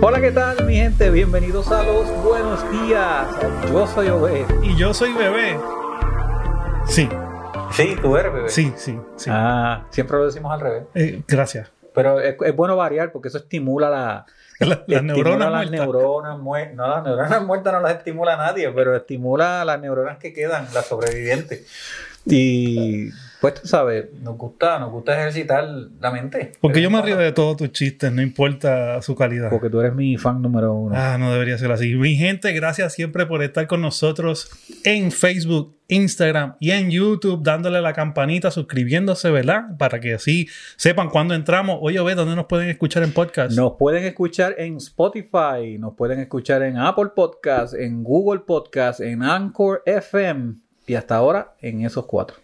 Hola, ¿qué tal, mi gente? Bienvenidos a los buenos días. Yo soy Obed. Y yo soy bebé. Sí, Sí, tú eres bebé. sí, sí. sí. Ah, siempre lo decimos al revés. Eh, gracias. Pero es, es bueno variar porque eso estimula la. La- las neuronas las muertas. neuronas muertas. No, las neuronas muertas no las estimula nadie, pero estimula las neuronas que quedan, las sobrevivientes. Y pues tú sabes, nos gusta, nos gusta ejercitar la mente. Porque yo me río de todos tus chistes, no importa su calidad. Porque tú eres mi fan número uno. Ah, no debería ser así. Mi gente, gracias siempre por estar con nosotros en Facebook, Instagram y en YouTube, dándole la campanita, suscribiéndose, ¿verdad? Para que así sepan cuándo entramos. Oye, ve, ¿dónde nos pueden escuchar en podcast? Nos pueden escuchar en Spotify, nos pueden escuchar en Apple Podcast, en Google Podcast, en Anchor FM y hasta ahora en esos cuatro.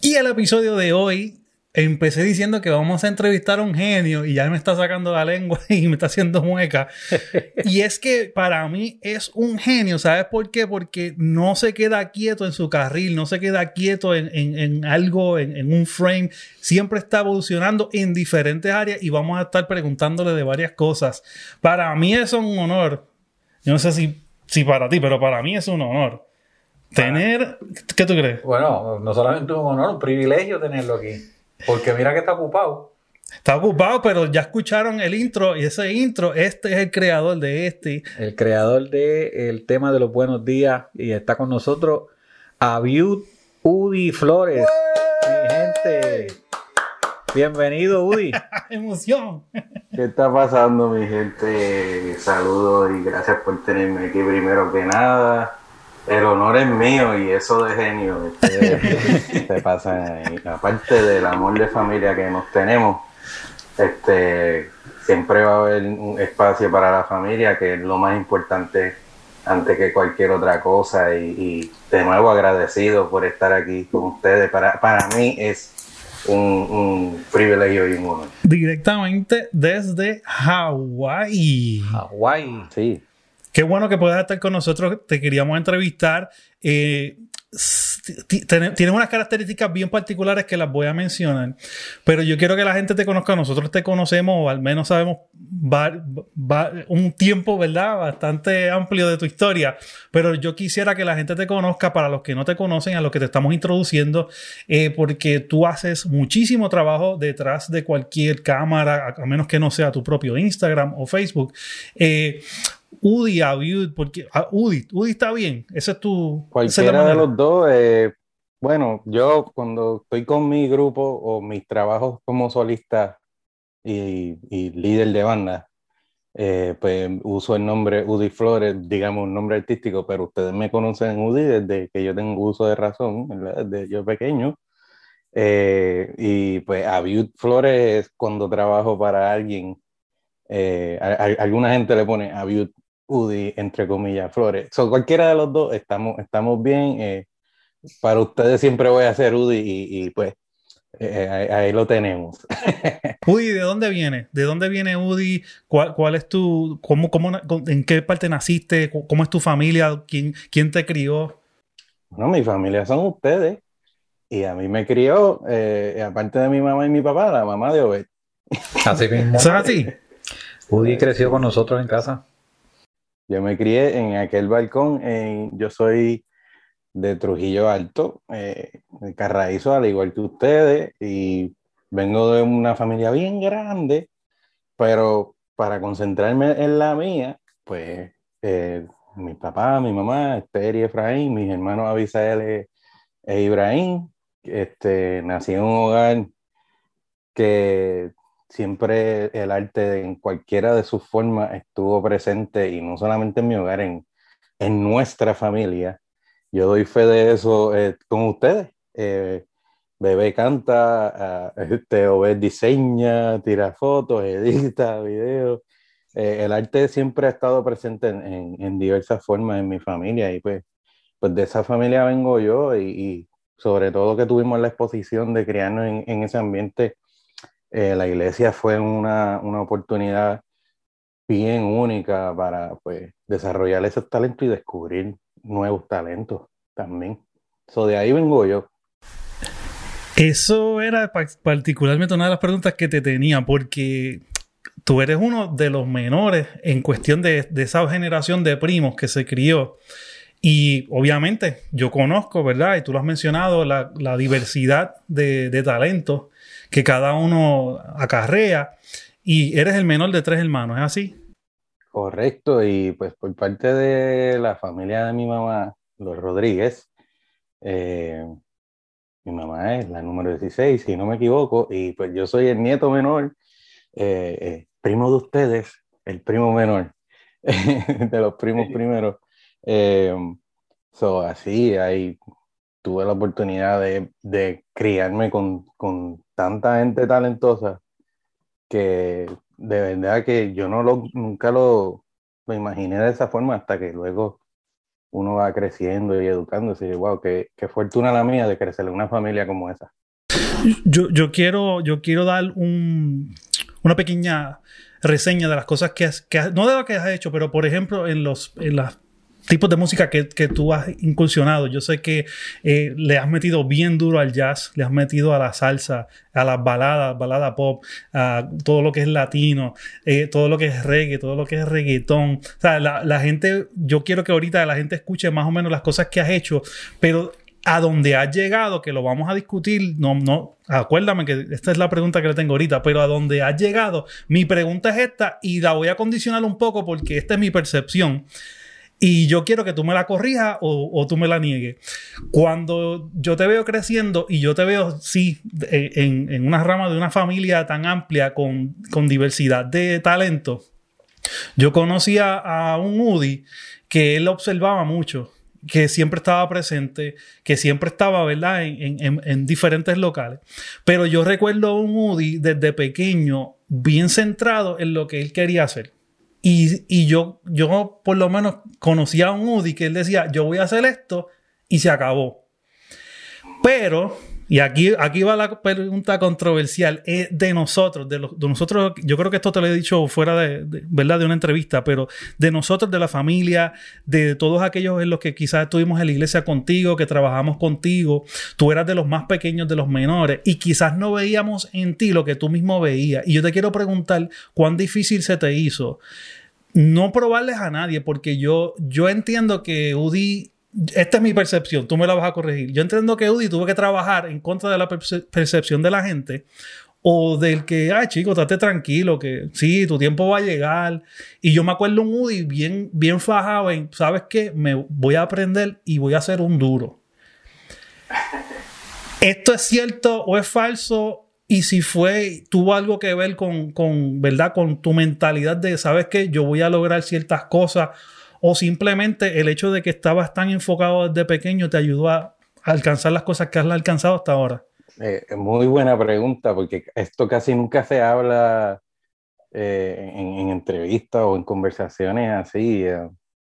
Y el episodio de hoy empecé diciendo que vamos a entrevistar a un genio y ya me está sacando la lengua y me está haciendo mueca. y es que para mí es un genio, ¿sabes por qué? Porque no se queda quieto en su carril, no se queda quieto en, en- en algo, en, en un frame, siempre está evolucionando en diferentes áreas y vamos a estar preguntándole de varias cosas. Para mí es un honor, yo no sé si, si para ti, pero para mí es un honor. Tener, ¿qué tú crees? Bueno, no solamente un honor, un privilegio tenerlo aquí. Porque mira que está ocupado. Está ocupado, pero ya escucharon el intro y ese intro, este es el creador de este. El creador del tema de los buenos días y está con nosotros Abiud Udi Flores. Mi gente. Bienvenido, Udi. ¡Emoción! ¿Qué está pasando, mi gente? Saludos y gracias por tenerme aquí primero que nada. El honor es mío y eso de genio. Ustedes se pasan ahí. Aparte del amor de familia que nos tenemos, este, siempre va a haber un espacio para la familia, que es lo más importante antes que cualquier otra cosa. Y, y de nuevo agradecido por estar aquí con ustedes. Para, para mí es un, un privilegio y un honor. Directamente desde Hawái. Hawái. Sí. Qué bueno que puedas estar con nosotros. Te queríamos entrevistar. Eh, tienes unas características bien particulares que las voy a mencionar, pero yo quiero que la gente te conozca. Nosotros te conocemos, o al menos sabemos un tiempo, ¿verdad? Bastante amplio de tu historia, pero yo quisiera que la gente te conozca para los que no te conocen, a los que te estamos introduciendo, eh, porque tú haces muchísimo trabajo detrás de cualquier cámara, a menos que no sea tu propio Instagram o Facebook. Eh, Udi, Abiud, porque ah, Udi, Udi está bien. Ese es tu. es Cualquiera de los dos, eh, bueno, yo cuando estoy con mi grupo o mis trabajos como solista y, y líder de banda, eh, pues uso el nombre Udi Flores, digamos un nombre artístico, pero ustedes me conocen Udi desde que yo tengo uso de razón, ¿verdad? Desde yo pequeño. Eh, y pues Abiud Flores es cuando trabajo para alguien. eh, a- a- alguna gente le pone Abiud Udi, entre comillas, Flores. So, cualquiera de los dos estamos, estamos bien. eh, para ustedes siempre voy a ser Udi y, y, pues eh, ahí, ahí lo tenemos. Udi, ¿de dónde viene? ¿De dónde viene Udi? ¿Cuál, cuál es tu, cómo, cómo, en qué parte naciste? ¿Cómo es tu familia? ¿Quién, quién te crió? No, mi familia son ustedes. Y a mí me crió, eh, aparte de mi mamá y mi papá, la mamá de Obed. Así mismo. ¿Eso es así? Udi creció con nosotros en casa. Yo me crié en aquel balcón. yo soy de Trujillo Alto, eh, de Carraízo, al igual que ustedes, y vengo de una familia bien grande, pero para concentrarme en la mía, pues eh, mi papá, mi mamá, Esther y Efraín, mis hermanos Abisael e- e Ibrahim, este, nací en un hogar que siempre el arte en cualquiera de sus formas estuvo presente y no solamente en mi hogar, en, en nuestra familia. Yo doy fe de eso eh, con ustedes. Eh, Bebé canta, ah, este, Obed diseña, tira fotos, edita videos. Eh, el arte siempre ha estado presente en, en- en diversas formas en mi familia y pues, pues de esa familia vengo yo y, sobre todo que tuvimos la exposición de criarnos en, en ese ambiente, eh, la iglesia fue una, una oportunidad bien única para pues, desarrollar esos talentos y descubrir nuevos talentos también. So, de ahí vengo yo. Eso era pa- particularmente una de las preguntas que te tenía, porque tú eres uno de los menores en cuestión de, de esa generación de primos que se crió. Y obviamente yo conozco, ¿verdad? Y tú lo has mencionado, la, la diversidad de, de talentos que cada uno acarrea. Y eres el menor de tres hermanos, ¿es así? Correcto, y pues por parte de la familia de mi mamá, los Rodríguez, eh, mi mamá es la número 16, si no me equivoco, y pues yo soy el nieto menor, eh, eh, primo de ustedes, el primo menor, de los primos primeros. so, así, ahí tuve la oportunidad de, de criarme con, con tanta gente talentosa que de verdad que yo no lo, nunca lo, lo imaginé de esa forma hasta que luego uno va creciendo y educándose y wow, qué, qué fortuna la mía de crecer en una familia como esa. Yo, yo quiero, yo quiero dar un, una pequeña reseña de las cosas que has, que no de lo que has hecho, pero por ejemplo en los en las tipos de música que, que, tú has incursionado. Yo sé que eh, le has metido bien duro al jazz, le has metido a la salsa, a las baladas, balada pop, a todo lo que es latino, eh, todo lo que es reggae, todo lo que es reggaetón. O sea, la, la gente, yo quiero que ahorita la gente escuche más o menos las cosas que has hecho, pero a donde has llegado, que lo vamos a discutir, no, no, acuérdame que esta es la pregunta que le tengo ahorita, pero a donde has llegado, mi pregunta es esta y la voy a condicionar un poco porque esta es mi percepción. Y yo quiero que tú me la corrijas o, o, tú me la niegues. Cuando yo te veo creciendo y yo te veo, sí, en, en una rama de una familia tan amplia con, con diversidad de talento, yo conocía a un Udi que él observaba mucho, que siempre estaba presente, que siempre estaba, ¿verdad?, en, en, en diferentes locales. Pero yo recuerdo a un Udi desde pequeño bien centrado en lo que él quería hacer. Y, y, yo, yo por lo menos conocía a un Udi que él decía, yo voy a hacer esto y se acabó. Pero, y aquí, aquí va la pregunta controversial, de nosotros, de, los, de nosotros, yo creo que esto te lo he dicho fuera de, de, ¿verdad? de una entrevista, pero de nosotros, de la familia, de todos aquellos en los que quizás estuvimos en la iglesia contigo, que trabajamos contigo, tú eras de los más pequeños, de los menores, y quizás no veíamos en ti lo que tú mismo veías. Y yo te quiero preguntar, ¿cuán difícil se te hizo? no probarles a nadie, porque yo, yo entiendo que Udi, esta es mi percepción, tú me la vas a corregir. Yo entiendo que Udi tuvo que trabajar en contra de la perce percepción de la gente o del que, ay chico, estate tranquilo, que sí, tu tiempo va a llegar. Y yo me acuerdo un Udi bien, bien fajado en, ¿sabes qué? Me voy a aprender y voy a hacer un duro. ¿Esto es cierto o es falso? Y si fue, tuvo algo que ver con, con, ¿verdad? Con tu mentalidad de, ¿sabes qué? Yo voy a lograr ciertas cosas. O simplemente el hecho de que estabas tan enfocado desde pequeño te ayudó a alcanzar las cosas que has alcanzado hasta ahora. Eh, muy buena pregunta, porque esto casi nunca se habla eh, en, en, entrevistas o en conversaciones así, eh,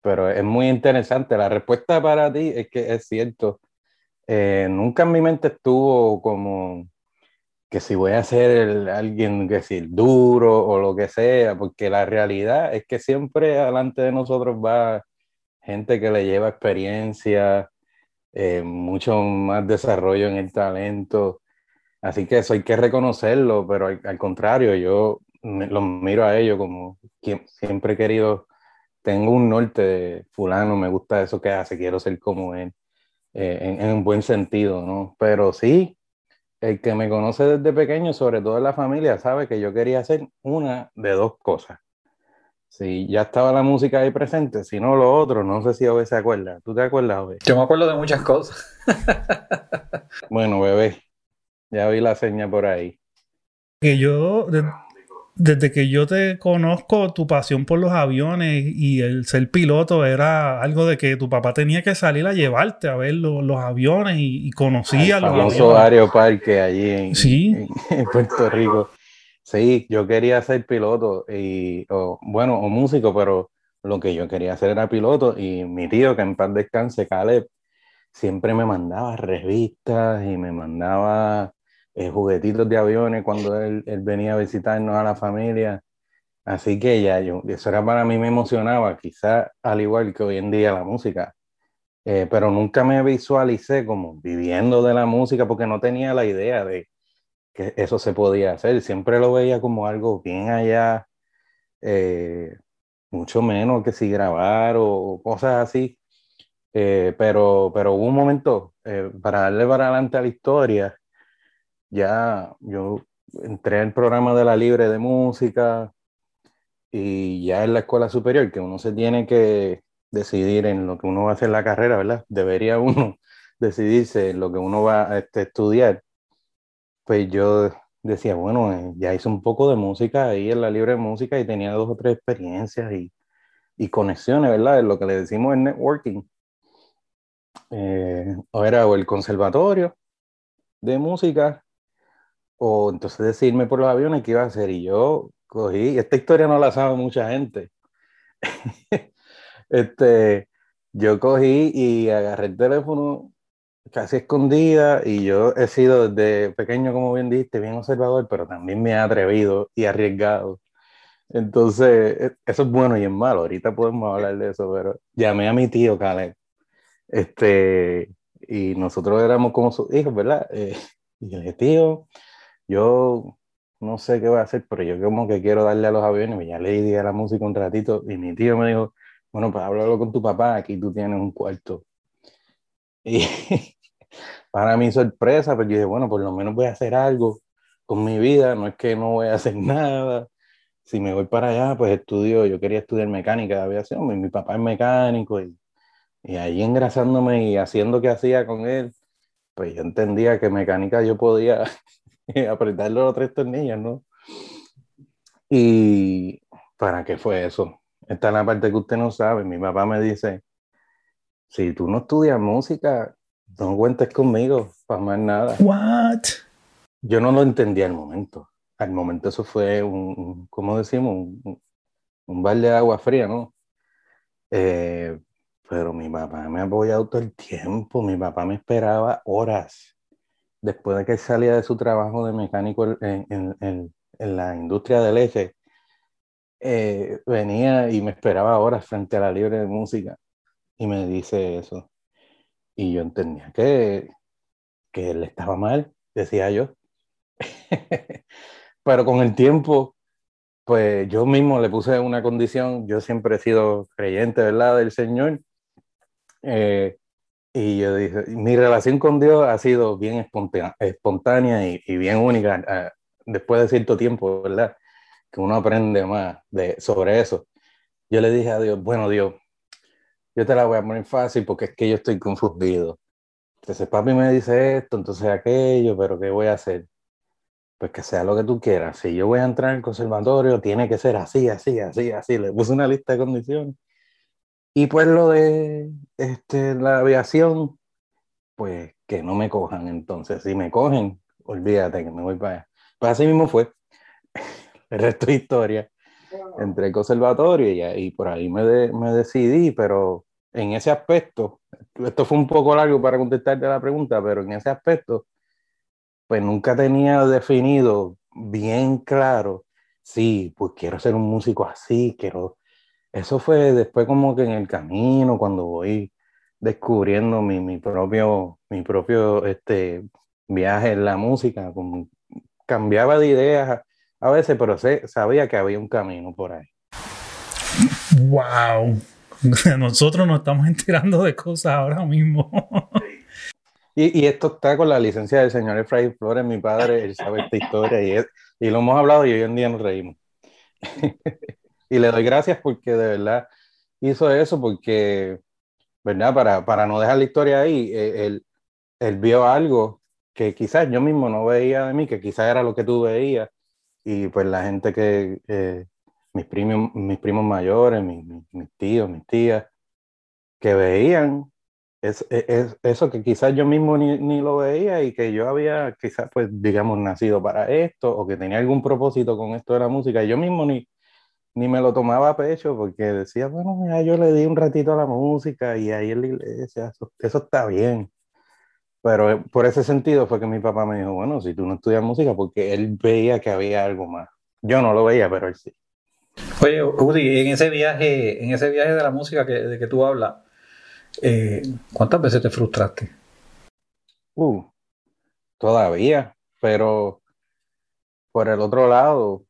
pero es muy interesante. La respuesta para ti es que es cierto. Nunca en mi mente estuvo como que si voy a ser el, alguien que decir duro o lo que sea, porque la realidad es que siempre delante de nosotros va gente que le lleva experiencia, eh, mucho más desarrollo en el talento, así que eso hay que reconocerlo, pero al, al contrario, yo me, los miro a ellos como quien, siempre he querido, tengo un norte de fulano, me gusta eso que hace, quiero ser como él, eh, en, en un buen sentido, ¿no? Pero sí, el que me conoce desde pequeño, sobre todo en la familia, sabe que yo quería hacer una de dos cosas. Si ya estaba la música ahí presente, si no lo otro, no sé si Ove se acuerda. ¿Tú te acuerdas, Ove? Yo me acuerdo de muchas cosas. bueno, bebé, ya vi la seña por ahí. Que yo, desde que yo te conozco, tu pasión por los aviones y el ser piloto era algo de que tu papá tenía que salir a llevarte a ver los, los aviones y, y conocía el los famoso Aeroparque allí en, ¿Sí? en, en, Puerto Rico. Sí, yo quería ser piloto y, o, bueno, o músico, pero lo que yo quería hacer era piloto y mi tío, que en paz descanse, Caleb, siempre me mandaba revistas y me mandaba eh, juguetitos de aviones cuando él, venía a visitarnos a la familia. Así que ya, eso era para mí, me emocionaba, quizás al igual que hoy en día la música. Eh, pero nunca me visualicé como viviendo de la música porque no tenía la idea de que eso se podía hacer. Siempre lo veía como algo bien allá eh, mucho menos que si grabar o cosas así. Eh, pero, pero hubo un momento, eh, para darle para adelante a la historia, ya yo entré el programa de la Libre de Música y ya en la escuela superior, que uno se tiene que decidir en lo que uno va a hacer la carrera, ¿verdad? Debería uno decidirse en lo que uno va a este, estudiar. Pues yo decía, bueno, eh, ya hice un poco de música ahí en la Libre de Música y tenía dos o tres experiencias y, y conexiones, ¿verdad? En lo que le decimos en networking. Eh, era o el conservatorio de música, o entonces decirme por los aviones qué iba a hacer. Y yo cogí, esta historia no la sabe mucha gente. este, yo cogí y agarré el teléfono casi escondida y yo he sido desde pequeño, como bien dijiste, bien observador, pero también me he atrevido y arriesgado. Entonces, e, eso es bueno y es malo. Ahorita podemos hablar de eso, pero llamé a mi tío Caleb este, y nosotros éramos como sus hijos, ¿verdad? Eh, y yo dije, tío, yo no sé qué voy a hacer, pero yo como que quiero darle a los aviones, y ya le di a la música un ratito, y mi tío me dijo, bueno, pues háblalo con tu papá, aquí tú tienes un cuarto. Y para mi sorpresa, pues yo dije, bueno, por lo menos voy a hacer algo con mi vida, no es que no voy a hacer nada. Si me voy para allá, pues estudio, yo quería estudiar mecánica de aviación, mi, mi papá es mecánico y y ahí engrasándome y haciendo que hacía con él, pues yo entendía que mecánica yo podía apretarle los tres tornillos, ¿no? Y ¿para qué fue eso? Esta es la parte que usted no sabe. Mi papá me dice, si tú no estudias música, no cuentes conmigo para más nada. What? Yo no lo entendía al momento. Al momento eso fue un, ¿cómo decimos? Un, un balde de agua fría, ¿no? Eh, pero mi papá me ha apoyado todo el tiempo, mi papá me esperaba horas después de que salía de su trabajo de mecánico en, la industria de leche. Eh, venía y me esperaba horas frente a la libre de música y me dice eso. Y yo entendía que, que él estaba mal, decía yo. Pero con el tiempo, pues yo mismo le puse una condición, yo siempre he sido creyente, ¿verdad?, del Señor, eh, y yo dije, mi relación con Dios ha sido bien espontánea, espontánea y, y, bien única uh, después de cierto tiempo, ¿verdad? Que uno aprende más de, sobre eso. Yo le dije a Dios, bueno Dios, yo te la voy a poner fácil porque es que yo estoy confundido. Entonces papi me dice esto, entonces aquello, pero ¿qué voy a hacer? Pues que sea lo que tú quieras. Si yo voy a entrar al conservatorio, tiene que ser así, así, así, así. Le puse una lista de condiciones y pues lo de este, la aviación, pues que no me cojan entonces. Si me cogen, olvídate que me voy para allá. Pues así mismo fue. El resto de historia. Entré al conservatorio y, y por ahí me, me decidí, pero en ese aspecto, esto fue un poco largo para contestarte la pregunta, pero en ese aspecto, pues nunca tenía definido bien claro, sí, pues quiero ser un músico así, quiero eso fue después como que en el camino, cuando voy descubriendo mi, mi propio, mi propio este, viaje en la música, como cambiaba de ideas a veces, pero sé, sabía que había un camino por ahí. ¡Wow! Nosotros nos estamos enterando de cosas ahora mismo. Y, y, esto está con la licencia del señor Efraín Flores, mi padre, él sabe esta historia y, es, y lo hemos hablado y hoy en día nos reímos. y le doy gracias porque de verdad hizo eso, porque, ¿verdad? Para, para no dejar la historia ahí, eh, él, él, vio algo que quizás yo mismo no veía de mí, que quizás era lo que tú veías, y pues la gente que, eh, mis, primos, mis primos mayores, mis, mis, tíos, mis tías, que veían es, es, eso que quizás yo mismo ni, ni, lo veía y que yo había quizás pues digamos nacido para esto o que tenía algún propósito con esto de la música, yo mismo ni, ni me lo tomaba a pecho porque decía, bueno, mira, yo le di un ratito a la música y ahí en la iglesia, eso, está bien. Pero eh, por ese sentido fue que mi papá me dijo, bueno, si tú no estudias música, porque él veía que había algo más. Yo no lo veía, pero él sí. Oye, Udi, en ese viaje, en ese viaje de la música que, de que tú hablas, eh, ¿cuántas veces te frustraste? Uh, todavía, pero por el otro lado,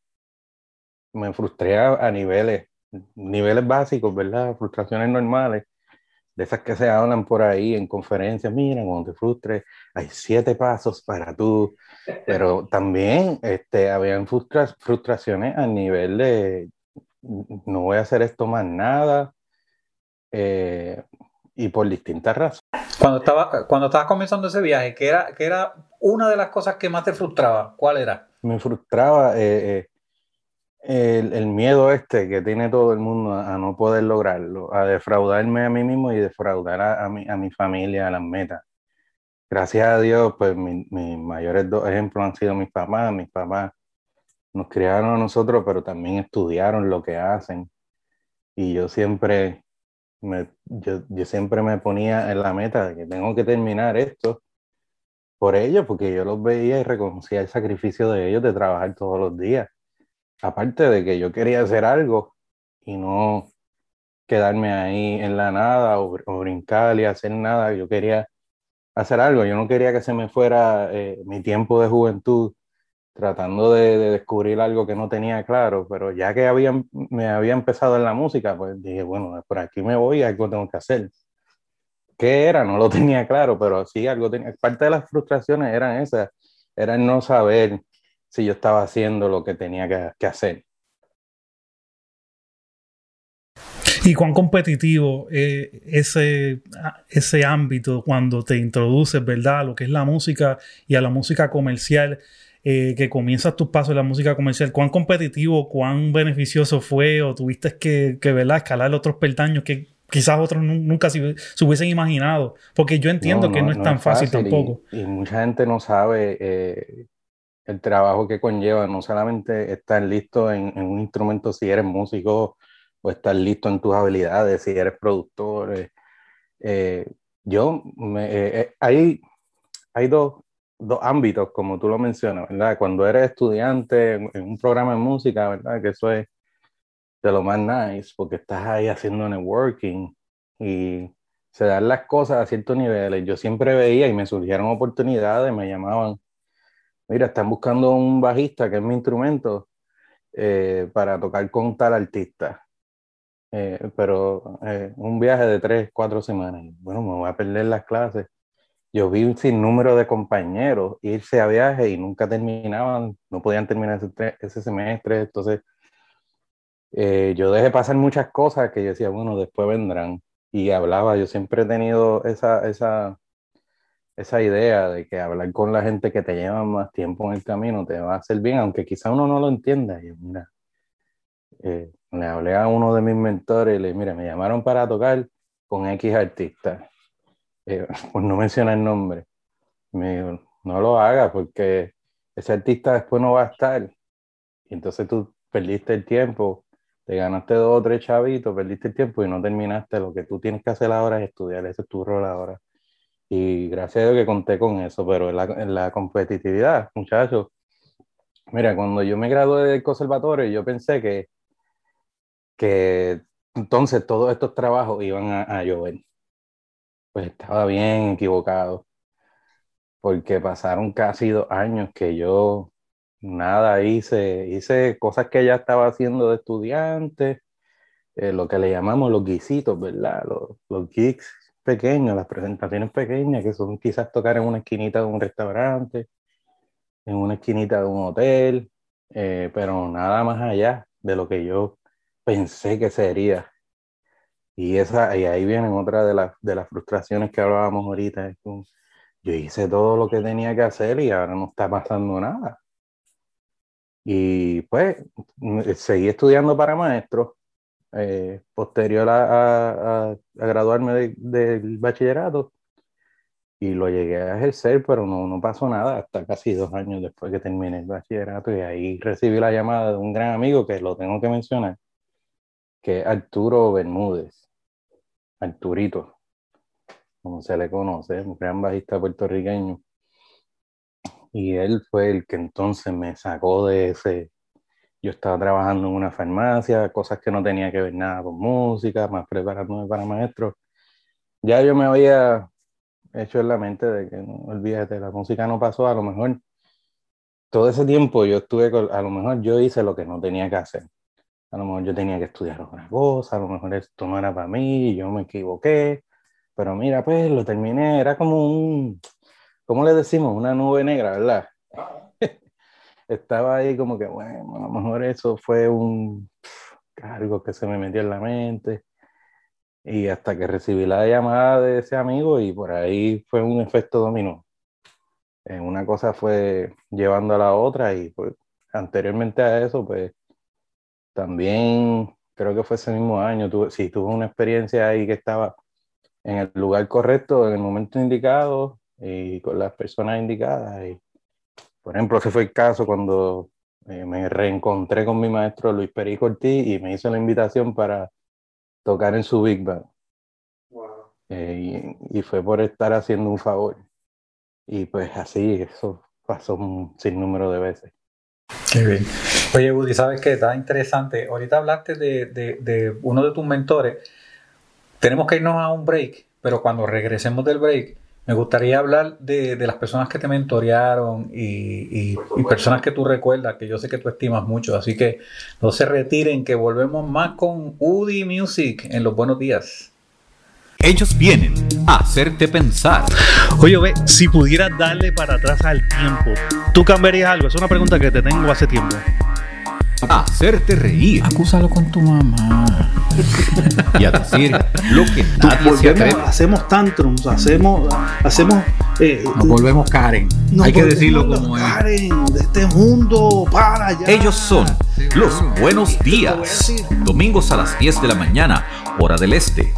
me frustré a, niveles, niveles básicos, ¿verdad? Frustraciones normales, de esas que se hablan por ahí en conferencias, mira, cuando te frustres, hay siete pasos para tú, pero también este, habían frustraciones a nivel de, no voy a hacer esto más nada, eh, y por distintas razones. Cuando, estaba, cuando estabas comenzando ese viaje, ¿qué era, qué era una de las cosas que más te frustraba? ¿Cuál era? Me frustraba eh, eh, el, miedo este que tiene todo el mundo a, no poder lograrlo, a defraudarme a mí mismo y defraudar a, mi, a mi familia, a las metas. Gracias a Dios, pues mis mayores dos ejemplos han sido mis papás. Mis papás nos criaron a nosotros, pero también estudiaron lo que hacen. Y yo siempre yo, yo, siempre me ponía en la meta de que tengo que terminar esto por ellos, porque yo los veía y reconocía el sacrificio de ellos de trabajar todos los días. Aparte de que yo quería hacer algo y no quedarme ahí en la nada o, brincar y hacer nada, yo quería hacer algo, yo no quería que se me fuera eh, mi tiempo de juventud tratando de, descubrir algo que no tenía claro, pero ya que había, me había empezado en la música, pues dije, bueno, por aquí me voy, algo tengo que hacer. ¿Qué era? No lo tenía claro, pero sí algo tenía. Parte de las frustraciones eran esas, era no saber si yo estaba haciendo lo que tenía que, que hacer. ¿Y cuán competitivo eh, ese, ese ámbito cuando te introduces, ¿verdad? A lo que es la música y a la música comercial eh, que comienzas tus pasos en la música comercial, cuán competitivo, cuán beneficioso fue o tuviste que, que ¿verdad? escalar otros peldaños que quizás otros nunca se, hubiesen imaginado, porque yo entiendo que no es tan fácil, tampoco. Y, mucha gente no sabe eh, el trabajo que conlleva, no solamente estar listo en, un instrumento si eres músico o estar listo en tus habilidades, si eres productor. Eh, yo, me, hay, hay dos, dos ámbitos, como tú lo mencionas, ¿verdad? Cuando eres estudiante en, un programa de música, ¿verdad? Que eso es de lo más nice, porque estás ahí haciendo networking y se dan las cosas a ciertos niveles. Yo siempre veía y me surgieron oportunidades, me llamaban, mira, están buscando un bajista, que es mi instrumento, eh, para tocar con tal artista. Eh, pero eh, un viaje de tres, cuatro semanas. Bueno, me voy a perder las clases yo vi un sinnúmero de compañeros irse a viaje y nunca terminaban, no podían terminar ese, semestre, entonces eh, yo dejé pasar muchas cosas que yo decía, bueno, después vendrán. Y hablaba, yo siempre he tenido esa, esa, esa idea de que hablar con la gente que te lleva más tiempo en el camino te va a hacer bien, aunque quizá uno no lo entienda. Y mira, eh, le hablé a uno de mis mentores y le dije, mira, me llamaron para tocar con X artista eh, por no mencionar el nombre, me dijo, no lo hagas porque ese artista después no va a estar. Y entonces tú perdiste el tiempo, te ganaste dos o tres chavitos, perdiste el tiempo y no terminaste. Lo que tú tienes que hacer ahora es estudiar, ese es tu rol ahora. Y gracias a Dios que conté con eso, pero en la, competitividad, muchachos, mira, cuando yo me gradué del conservatorio, yo pensé que, que entonces todos estos trabajos iban a, a llover. Pues estaba bien equivocado, porque pasaron casi dos años que yo nada hice, hice cosas que ya estaba haciendo de estudiante, eh, lo que le llamamos los guisitos, ¿verdad? Los, los gigs pequeños, las presentaciones pequeñas, que son quizás tocar en una esquinita de un restaurante, en una esquinita de un hotel, eh, pero nada más allá de lo que yo pensé que sería y, esa, y ahí vienen otra de, las de las frustraciones que hablábamos ahorita. yo hice todo lo que tenía que hacer y ahora no está pasando nada. Y pues seguí estudiando para maestro, eh, posterior a, a, graduarme del bachillerato, y lo llegué a ejercer, pero no, no pasó nada hasta casi dos años después que terminé el bachillerato, y ahí recibí la llamada de un gran amigo que lo tengo que mencionar, que es Arturo Bermúdez. Arturito, como se le conoce, un gran bajista puertorriqueño. Y él fue el que entonces me sacó de ese. Yo estaba trabajando en una farmacia, cosas que no tenía que ver nada con música, más preparándome para maestro. Ya yo me había hecho en la mente de que no, olvídate, la música no pasó, a lo mejor todo ese tiempo yo estuve, a lo mejor yo hice lo que no tenía que hacer. a lo mejor yo tenía que estudiar otra cosa, a lo mejor esto no era para mí, yo me equivoqué, pero mira, pues lo terminé, era como un, ¿cómo le decimos? Una nube negra, ¿verdad? Estaba ahí como que, bueno, a lo mejor eso fue un cargo que se me metió en la mente. Y hasta que recibí la llamada de ese amigo y por ahí fue un efecto dominó. Eh, una cosa fue llevando a la otra y pues anteriormente a eso, pues también creo que fue ese mismo año, tuve, sí, tuve una experiencia ahí que estaba en el lugar correcto, en el momento indicado y con las personas indicadas. Y, por ejemplo, ese fue el caso cuando eh, me reencontré con mi maestro Luis Perico Ortiz y me hizo la invitación para tocar en su Big Band. Eh, y, y, fue por estar haciendo un favor. Y pues así, eso pasó un sinnúmero de veces. Qué bien. Oye, Woody, sabes que está interesante. Ahorita hablaste de, de, de, uno de tus mentores. Tenemos que irnos a un break, pero cuando regresemos del break, me gustaría hablar de, de las personas que te mentorearon y, y, y, personas que tú recuerdas, que yo sé que tú estimas mucho. Así que no se retiren, que volvemos más con Woody Music en los buenos días. Ellos vienen a hacerte pensar. Oye, ve, si pudieras darle para atrás al tiempo, ¿tú cambiarías algo? Es una pregunta que te tengo hace tiempo. A hacerte reír. Acúsalo con tu mamá. Y a decir lo que nadie se atreve. Hacemos tantrums, hacemos, hacemos. Eh, nos volvemos Karen. Nos Hay que decirlo como es. Karen de este mundo para allá. Ellos son los buenos días. Domingos a las 10 de la mañana, hora del este.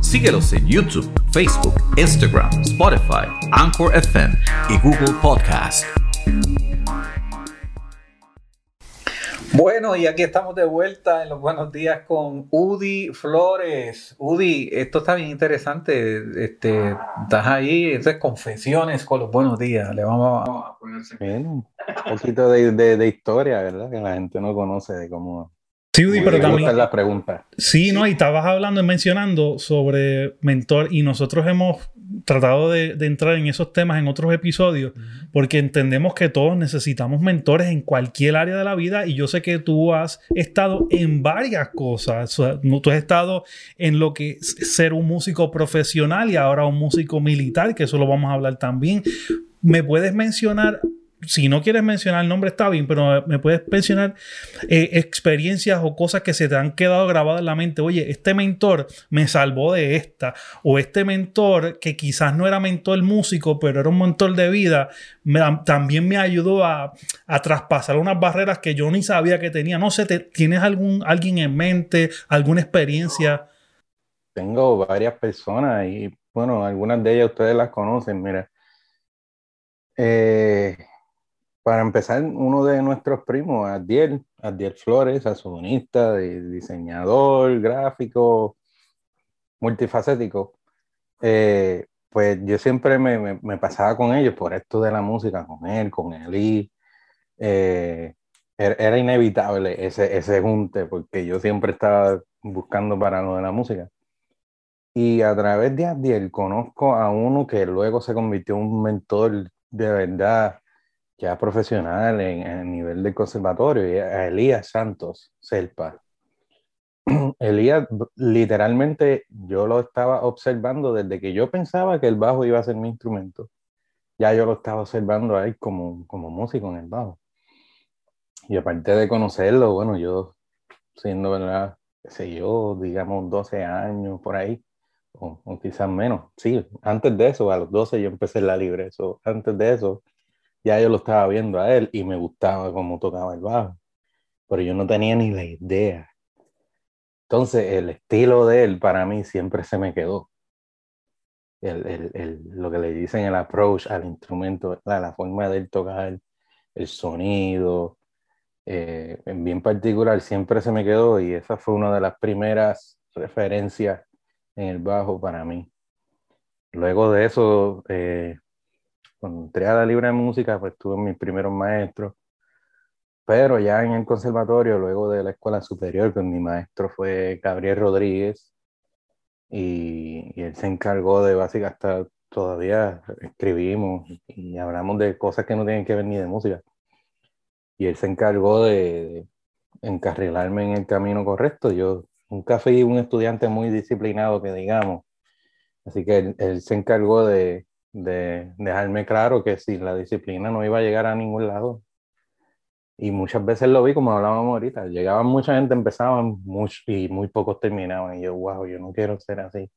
Síguelos en YouTube, Facebook, Instagram, Spotify, Anchor FM y Google Podcast. Bueno, y aquí estamos de vuelta en los buenos días con Udi Flores. Udi, esto está bien interesante. Este, estás ahí, entonces confesiones con los buenos días. Le vamos a ponerse. Bueno, un poquito de, de, de historia, ¿verdad? Que la gente no conoce de cómo Sí, Udi, pero también. la pregunta. Sí, no, y estabas hablando y mencionando sobre mentor, y nosotros hemos tratado de, de entrar en esos temas en otros episodios, uh -huh. porque entendemos que todos necesitamos mentores en cualquier área de la vida, y yo sé que tú has estado en varias cosas. O sea, tú has estado en lo que es ser un músico profesional y ahora un músico militar, que eso lo vamos a hablar también. ¿Me puedes mencionar si no quieres mencionar el nombre está bien, pero me puedes mencionar eh, experiencias o cosas que se te han quedado grabadas en la mente. Oye, este mentor me salvó de esta. O este mentor, que quizás no era mentor músico, pero era un mentor de vida, también me ayudó a, a, traspasar unas barreras que yo ni sabía que tenía. No sé, te, ¿tienes algún, alguien en mente, alguna experiencia? Tengo varias personas y bueno, algunas de ellas ustedes las conocen, mira. Eh, para empezar, uno de nuestros primos, Adiel, Adiel Flores, saxofonista, diseñador, gráfico, multifacético, eh, pues yo siempre me, me, me, pasaba con ellos por esto de la música, con él, con Eli. Eh, era inevitable ese, ese junte, porque yo siempre estaba buscando para lo de la música. Y a través de Adiel conozco a uno que luego se convirtió en un mentor de verdad ya profesional en, en nivel de conservatorio, a Elías Santos Selpa. Elías, literalmente, yo lo estaba observando desde que yo pensaba que el bajo iba a ser mi instrumento. Ya yo lo estaba observando ahí como, como músico en el bajo. Y aparte de conocerlo, bueno, yo siendo, ¿verdad? qué sé yo, digamos 12 años por ahí, o, o, quizás menos. Sí, antes de eso, a los 12 yo empecé en la libre, eso, antes de eso, ya yo lo estaba viendo a él y me gustaba cómo tocaba el bajo, pero yo no tenía ni la idea. Entonces, el estilo de él para mí siempre se me quedó. El, el, el, lo que le dicen el approach al instrumento, la, la forma de él tocar, el sonido, eh, en bien particular, siempre se me quedó y esa fue una de las primeras referencias en el bajo para mí. Luego de eso, eh, cuando entré a la libre de música, pues tuve mis primeros maestros, pero ya en el conservatorio, luego de la escuela superior, pues mi maestro fue Gabriel Rodríguez, y, y él se encargó de básicamente hasta todavía escribimos y hablamos de cosas que no tienen que ver ni de música. Y él se encargó de, encarrilarme en el camino correcto. Yo nunca fui un estudiante muy disciplinado, que digamos. Así que él, se encargó de, de, dejarme claro que si la disciplina no iba a llegar a ningún lado. Y muchas veces lo vi como hablábamos ahorita. Llegaban mucha gente, empezaban mucho, y muy pocos terminaban. Y yo, wow, yo no quiero ser así.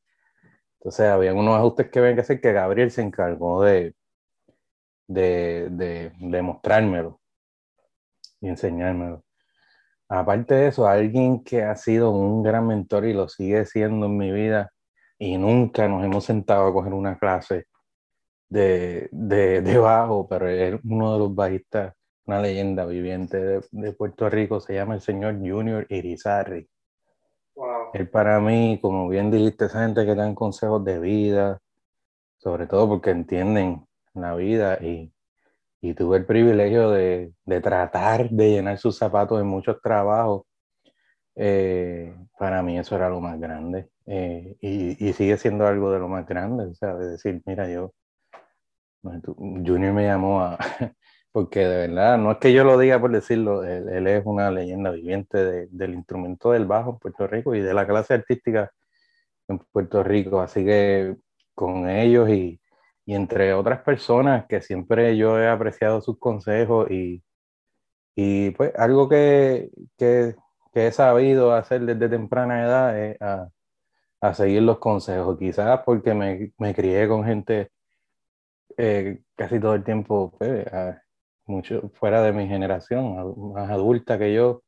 Entonces, había unos ajustes que había que hacer que Gabriel se encargó de, de, de, de mostrármelo y enseñármelo. Aparte de eso, alguien que ha sido un gran mentor y lo sigue siendo en mi vida y nunca nos hemos sentado a coger una clase de, de, de bajo, pero es uno de los bajistas, una leyenda viviente de, de Puerto Rico, se llama el señor Junior Irizarry. Él para mí, como bien dijiste, esa gente que dan consejos de vida, sobre todo porque entienden la vida y, y tuve el privilegio de, de, tratar de llenar sus zapatos en muchos trabajos. Eh, para mí eso era lo más grande eh, y, y, sigue siendo algo de lo más grande, o sea, de decir, mira, yo, Junior me llamó a, porque de verdad, no es que yo lo diga por decirlo, él, es una leyenda viviente del instrumento del bajo en Puerto Rico y de la clase artística en Puerto Rico, así que con ellos y, y entre otras personas que siempre yo he apreciado sus consejos y, y pues algo que, que, que, he sabido hacer desde temprana edad es a, a seguir los consejos, quizás porque me, me crié con gente eh, casi todo el tiempo pues, mucho fuera de mi generación, más adulta que yo,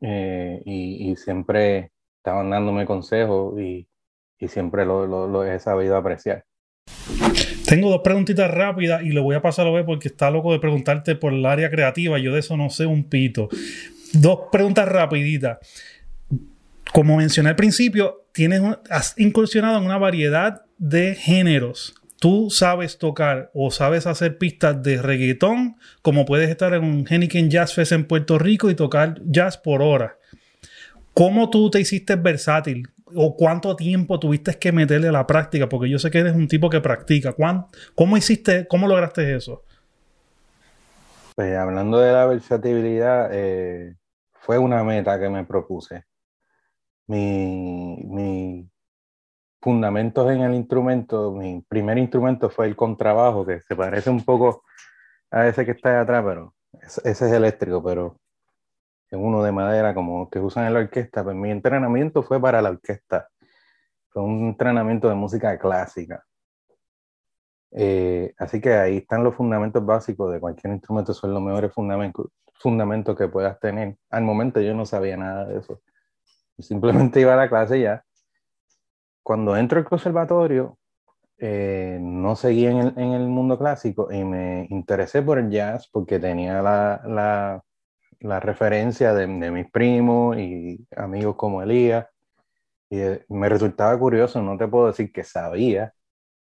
eh, y, siempre estaban dándome consejos y, y siempre lo, lo, lo, he sabido apreciar. Tengo dos preguntitas rápidas y lo voy a pasar a ver porque está loco de preguntarte por el área creativa. Yo de eso no sé un pito. Dos preguntas rapiditas. Como mencioné al principio, tienes, has incursionado en una variedad de géneros tú sabes tocar o sabes hacer pistas de reggaetón, como puedes estar en un Henneken Jazz Fest en Puerto Rico y tocar jazz por hora. ¿Cómo tú te hiciste versátil? ¿O cuánto tiempo tuviste que meterle a la práctica? Porque yo sé que eres un tipo que practica. ¿Cómo hiciste, cómo lograste eso? Pues hablando de la versatilidad, eh, fue una meta que me propuse. Mi, mi fundamentos en el instrumento, mi primer instrumento fue el contrabajo, que se parece un poco a ese que está atrás, pero ese es eléctrico, pero es uno de madera como que usan en la orquesta. Pues mi entrenamiento fue para la orquesta. Fue un entrenamiento de música clásica. Eh, así que ahí están los fundamentos básicos de cualquier instrumento, son los mejores fundamentos, fundamentos que puedas tener. Al momento yo no sabía nada de eso. Simplemente iba a la clase ya cuando entro al conservatorio, eh, no seguí en el, en el, mundo clásico y me interesé por el jazz porque tenía la, la, la referencia de, de, mis primos y amigos como Elías. Y eh, me resultaba curioso, no te puedo decir que sabía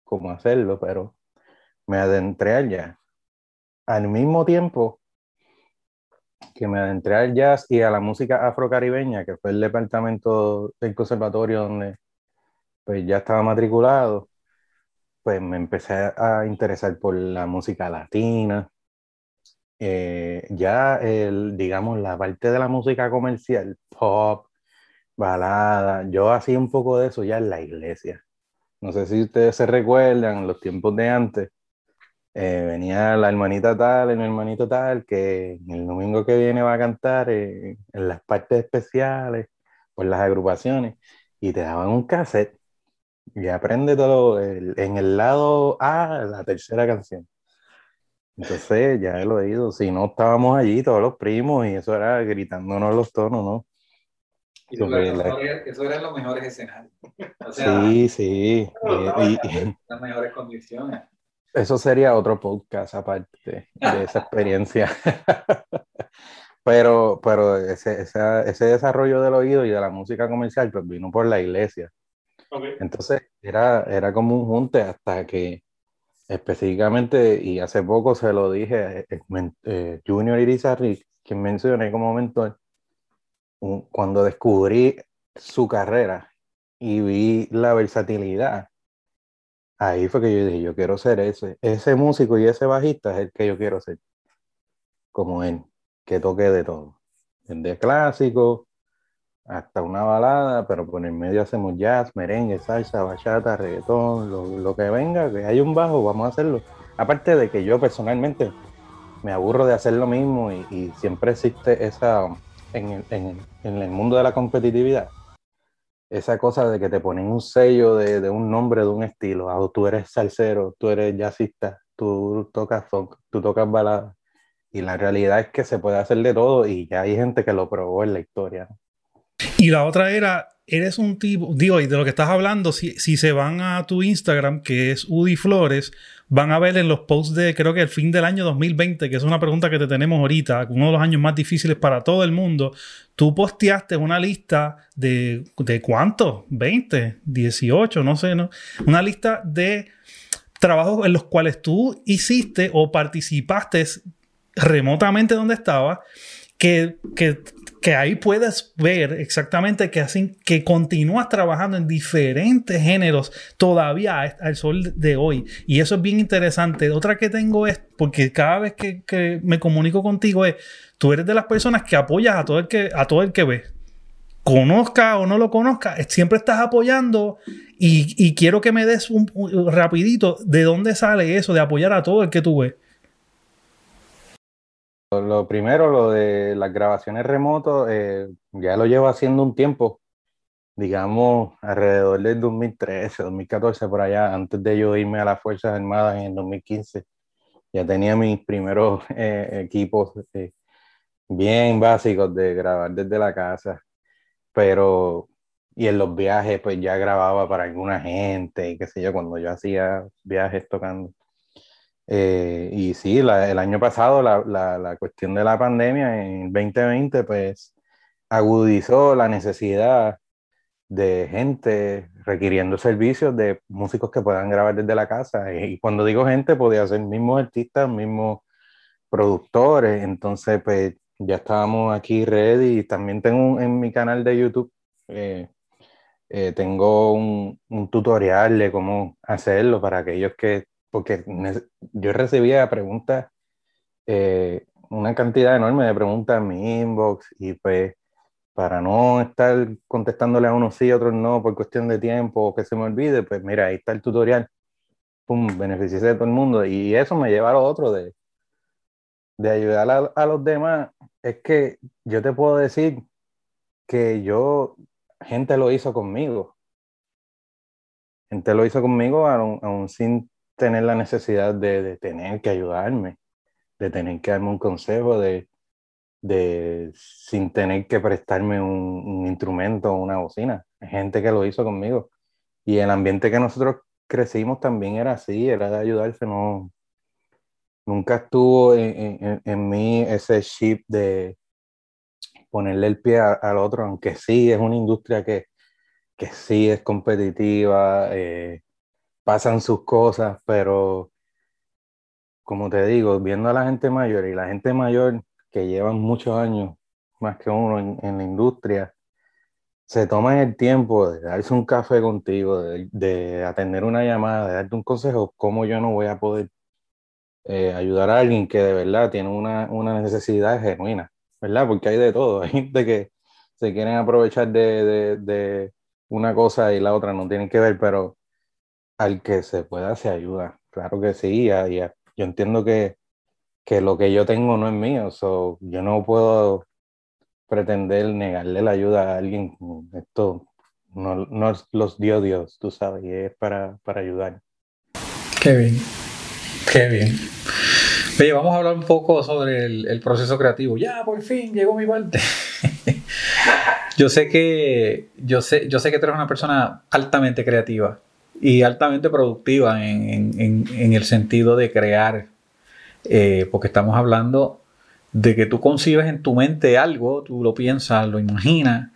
cómo hacerlo, pero me adentré al jazz. Al mismo tiempo que me adentré al jazz y a la música afrocaribeña, que fue el departamento del conservatorio donde pues ya estaba matriculado, pues me empecé a interesar por la música latina. Eh, ya, el, digamos, la parte de la música comercial, pop, balada, yo hacía un poco de eso ya en la iglesia. No sé si ustedes se recuerdan, los tiempos de antes, eh, venía la hermanita tal, el hermanito tal, que el domingo que viene va a cantar eh, en las partes especiales, por las agrupaciones, y te daban un cassette y aprende todo en el lado A, la tercera canción. Entonces ya he oído, si no estábamos allí, todos los primos, y eso era gritándonos los tonos, ¿no? Y eso, era, eso eran los mejores escenarios. sí, sí. las mejores condiciones. Eso sería otro podcast aparte de esa experiencia. pero pero ese, ese desarrollo del oído y de la música comercial pues vino por la iglesia. Entonces era, era como un junte hasta que específicamente, y hace poco se lo dije, eh, eh, Junior Irizarry, quien mencioné como mentor, cuando descubrí su carrera y vi la versatilidad, ahí fue que yo dije, yo quiero ser ese, ese músico y ese bajista es el que yo quiero ser, como él, que toque de todo. desde clásico hasta una balada, pero por el medio hacemos jazz, merengue, salsa, bachata, reggaetón, lo, que venga, que hay un bajo, vamos a hacerlo. Aparte de que yo personalmente me aburro de hacer lo mismo y, siempre existe esa, en el, mundo de la competitividad, esa cosa de que te ponen un sello de, un nombre, de un estilo. Ah, tú eres salsero, tú eres jazzista, tú tocas funk, tú tocas balada. Y la realidad es que se puede hacer de todo y ya hay gente que lo probó en la historia. Y la otra era, eres un tipo, digo, y de lo que estás hablando, si, si se van a tu Instagram, que es Udi Flores, van a ver en los posts de creo que el fin del año 2020, que es una pregunta que te tenemos ahorita, uno de los años más difíciles para todo el mundo, tú posteaste una lista de, ¿de cuánto? 20, 18, no sé, ¿no? Una lista de trabajos en los cuales tú hiciste o participaste remotamente donde estaba, que, que que ahí puedes ver exactamente que, así, que continúas trabajando en diferentes géneros todavía al sol de hoy. Y eso es bien interesante. Otra que tengo es, porque cada vez que, me comunico contigo es, tú eres de las personas que apoyas a todo el que, a todo el que ves. Conozca o no lo conozca, siempre estás apoyando y, quiero que me des un rapidito de dónde sale eso de apoyar a todo el que tú ves. Lo primero, lo de las grabaciones remotos, eh, ya lo llevo haciendo un tiempo, digamos alrededor del 2013, 2014, por allá, antes de yo irme a las Fuerzas Armadas en el 2015. Ya tenía mis primeros eh, equipos eh, bien básicos de grabar desde la casa, pero y en los viajes pues ya grababa para alguna gente y qué sé yo, cuando yo hacía viajes tocando. Eh, y sí, el año pasado la, la, cuestión de la pandemia en 2020 pues agudizó la necesidad de gente requiriendo servicios de músicos que puedan grabar desde la casa. Y cuando digo gente, podía ser mismos artistas, mismos productores. Entonces, pues ya estábamos aquí ready. También tengo en mi canal de YouTube, eh, eh, tengo un, un, tutorial de cómo hacerlo para aquellos que porque yo recibía preguntas, eh, una cantidad enorme de preguntas en mi inbox y pues para no estar contestándole a unos sí, a otros no por cuestión de tiempo o que se me olvide, pues mira, ahí está el tutorial, pum, beneficia de todo el mundo y eso me lleva a lo otro de, de ayudar a, a los demás. Es que yo te puedo decir que yo, gente lo hizo conmigo. Gente lo hizo conmigo aún sin tener la necesidad de, tener que ayudarme, de tener que darme un consejo, de, de sin tener que prestarme un, instrumento o una bocina. Hay gente que lo hizo conmigo. Y el ambiente que nosotros crecimos también era así, era de ayudarse, no, nunca estuvo en, en, mí ese chip de ponerle el pie al otro, aunque sí es una industria que, que sí es competitiva, eh, pasan sus cosas, pero como te digo, viendo a la gente mayor y la gente mayor que llevan muchos años, más que uno en, la industria, se toman el tiempo de darse un café contigo, de, atender una llamada, de darte un consejo, cómo yo no voy a poder eh, ayudar a alguien que de verdad tiene una, una, necesidad genuina, ¿verdad? Porque hay de todo, hay gente que se quieren aprovechar de, de, de una cosa y la otra no tienen que ver, pero al que se pueda se ayuda. Claro que sí, ya, yo entiendo que, que, lo que yo tengo no es mío, so, yo no puedo pretender negarle la ayuda a alguien. Esto no, no los dio Dios, tú sabes, y es para, para ayudar. Qué bien, qué bien. Oye, vamos a hablar un poco sobre el, proceso creativo. Ya, por fin llegó mi parte. yo sé que yo sé, yo sé que tú eres una persona altamente creativa y altamente productiva en, el sentido de crear, eh, porque estamos hablando de que tú concibes en tu mente algo, tú lo piensas, lo imaginas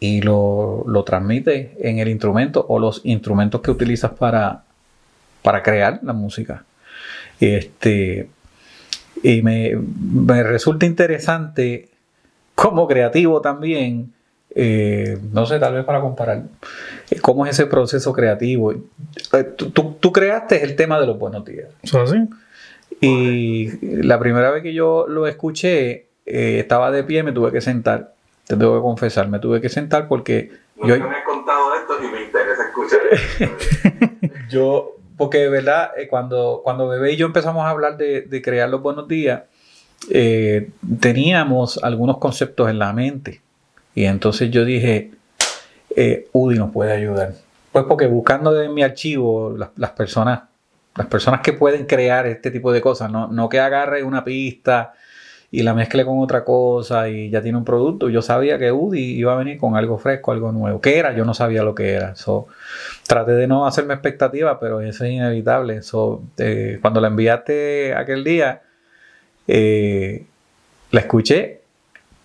y lo, lo transmites en el instrumento o los instrumentos que utilizas para, para crear la música. Este, y me, me resulta interesante como creativo también eh, no sé, tal vez para comparar, eh, cómo es ese proceso creativo. Eh, tú, creaste el tema de los buenos días. así? Y la primera vez que yo lo escuché, eh, estaba de pie, me tuve que sentar. Te tengo que confesar, me tuve que sentar porque no yo... me he contado esto y me interesa escuchar esto. yo, porque de verdad, cuando, cuando Bebé y yo empezamos a hablar de, de crear los buenos días, eh, teníamos algunos conceptos en la mente. Y entonces yo dije, eh, UDI nos puede ayudar. Pues porque buscando en mi archivo las, personas, las personas que pueden crear este tipo de cosas, no, no que agarre una pista y la mezcle con otra cosa y ya tiene un producto. Yo sabía que UDI iba a venir con algo fresco, algo nuevo. ¿Qué era? Yo no sabía lo que era. So, traté de no hacerme expectativa, pero eso es inevitable. So, eh, cuando la enviaste aquel día, eh, la escuché,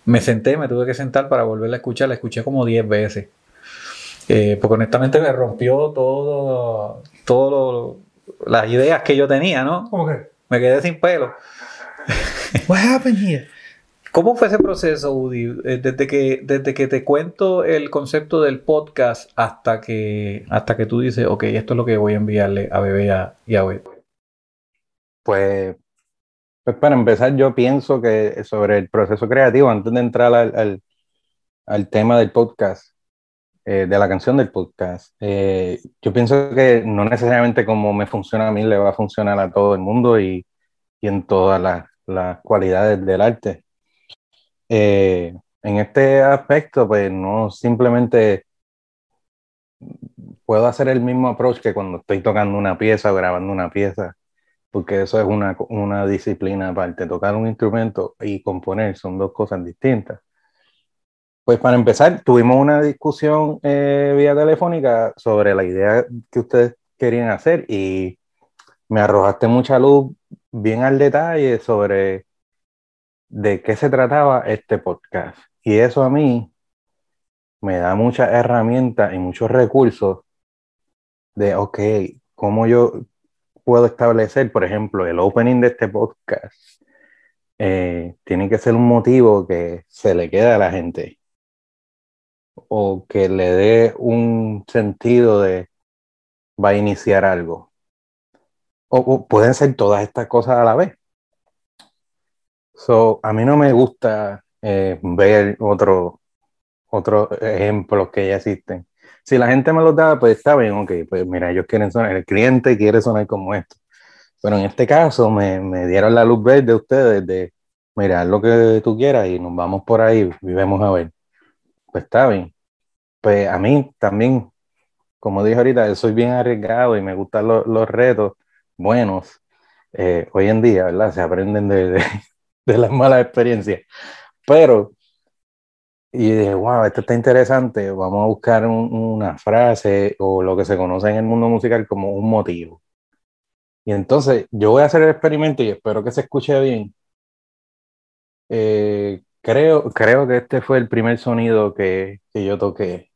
me senté, me tuve que sentar para volverla a escuchar, la escuché como 10 veces. Eh, porque honestamente me rompió todo, todo las ideas que yo tenía, ¿no? ¿Cómo que? Me quedé sin pelo. What happened here? ¿Cómo fue ese proceso, Udi? Eh, desde que, desde que te cuento el concepto del podcast hasta que, hasta que tú dices, ok, esto es lo que voy a enviarle a Bebé y a Web. Pues pues para empezar, yo pienso que sobre el proceso creativo, antes de entrar al, al, tema del podcast, eh, de la canción del podcast, eh, yo pienso que no necesariamente como me funciona a mí, le va a funcionar a todo el mundo y, y en todas las, las cualidades del arte. Eh, en este aspecto, pues no simplemente puedo hacer el mismo approach que cuando estoy tocando una pieza o grabando una pieza porque eso es una, una disciplina aparte. Tocar un instrumento y componer son dos cosas distintas. Pues para empezar, tuvimos una discusión eh, vía telefónica sobre la idea que ustedes querían hacer y me arrojaste mucha luz bien al detalle sobre de qué se trataba este podcast. Y eso a mí me da muchas herramientas y muchos recursos de, ok, cómo yo, puedo establecer, por ejemplo, el opening de este podcast, eh, tiene que ser un motivo que se le quede a la gente o que le dé un sentido de va a iniciar algo. O, pueden ser todas estas cosas a la vez. So, a mí no me gusta eh, ver otros otro ejemplos que ya existen si la gente me lo da, pues está bien, ok, pues mira, ellos quieren sonar, el cliente quiere sonar como esto. Pero en este caso me, me dieron la luz verde de ustedes de, mira, lo que tú quieras y nos vamos por ahí y vemos a ver. Pues está bien. Pues a mí también, como dije ahorita, soy bien arriesgado y me gustan los retos buenos. Eh, hoy en día, ¿verdad? Se aprenden de, de, de las malas experiencias. Pero y dije, wow, esto está interesante, vamos a buscar una frase o lo que se conoce en el mundo musical como un motivo. Y entonces yo voy a hacer el experimento y espero que se escuche bien. Eh, creo, creo que este fue el primer sonido que, que yo toqué.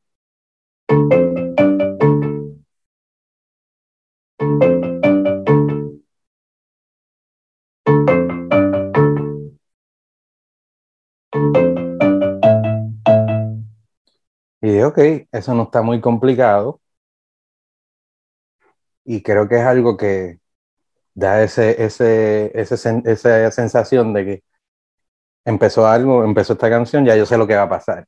Y ok, eso no está muy complicado. Y creo que es algo que da ese, ese, esa sensación de que empezó algo, empezó esta canción, ya yo sé lo que va a pasar.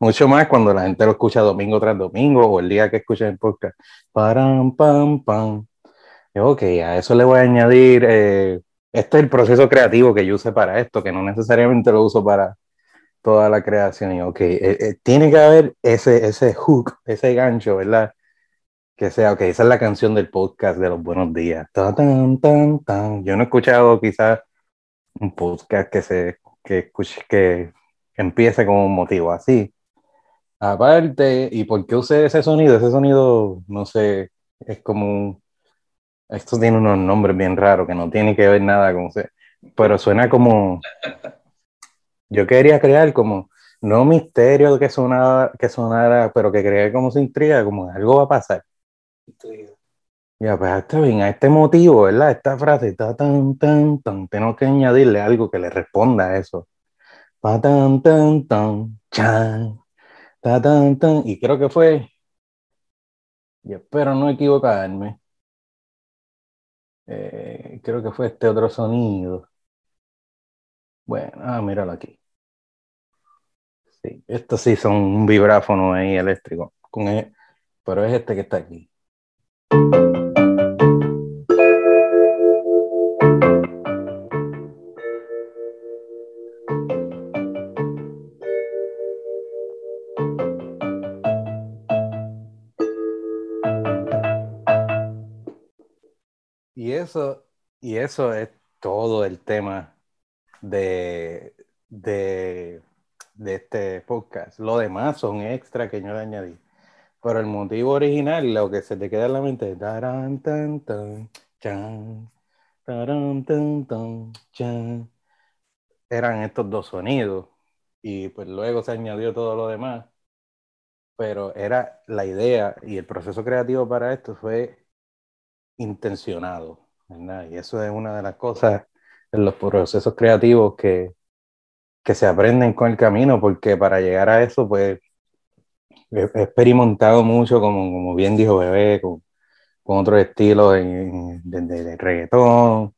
Mucho más cuando la gente lo escucha domingo tras domingo o el día que escucha el podcast. Param, pam, pam. ok, a eso le voy a añadir, eh, este es el proceso creativo que yo use para esto, que no necesariamente lo uso para, toda la creación y ok, eh, eh, tiene que haber ese, ese hook, ese gancho, ¿verdad? Que sea, ok, esa es la canción del podcast de los buenos días. Tan, tan, tan. Yo no he escuchado quizás un podcast que se que escuche, que empiece con un motivo así. Aparte, ¿y por qué usé ese sonido? Ese sonido, no sé, es como un, esto tiene unos nombres bien raros que no tiene que ver nada con... Pero suena como yo quería crear como, no misterio que sonara, que sonara pero que crear como se intriga, como algo va a pasar. Ya, pues está bien, a este motivo, ¿verdad? Esta frase, está tan, tan, tan, tengo que añadirle algo que le responda a eso. Pa, tan, tan, tan, chan, ta, tan, tan, y creo que fue, y espero no equivocarme, eh, creo que fue este otro sonido. Bueno, ah, míralo aquí. Sí, estos sí son un vibráfono ahí eléctrico. Con e- pero es este que está aquí. Y eso, y eso es todo el tema de, de, de este podcast. Lo demás son extra que yo le añadí. Pero el motivo original, lo que se te queda en la mente es taran, tan, tan, chan, taran, tan, tan, chan. eran estos dos sonidos. Y pues luego se añadió todo lo demás. Pero era la idea y el proceso creativo para esto fue intencionado, ¿verdad? Y eso es una de las cosas en los procesos creativos que, que se aprenden con el camino, porque para llegar a eso, pues, he, experimentado mucho, como, como bien dijo Bebé, con, con otros estilos en- de- de reggaetón,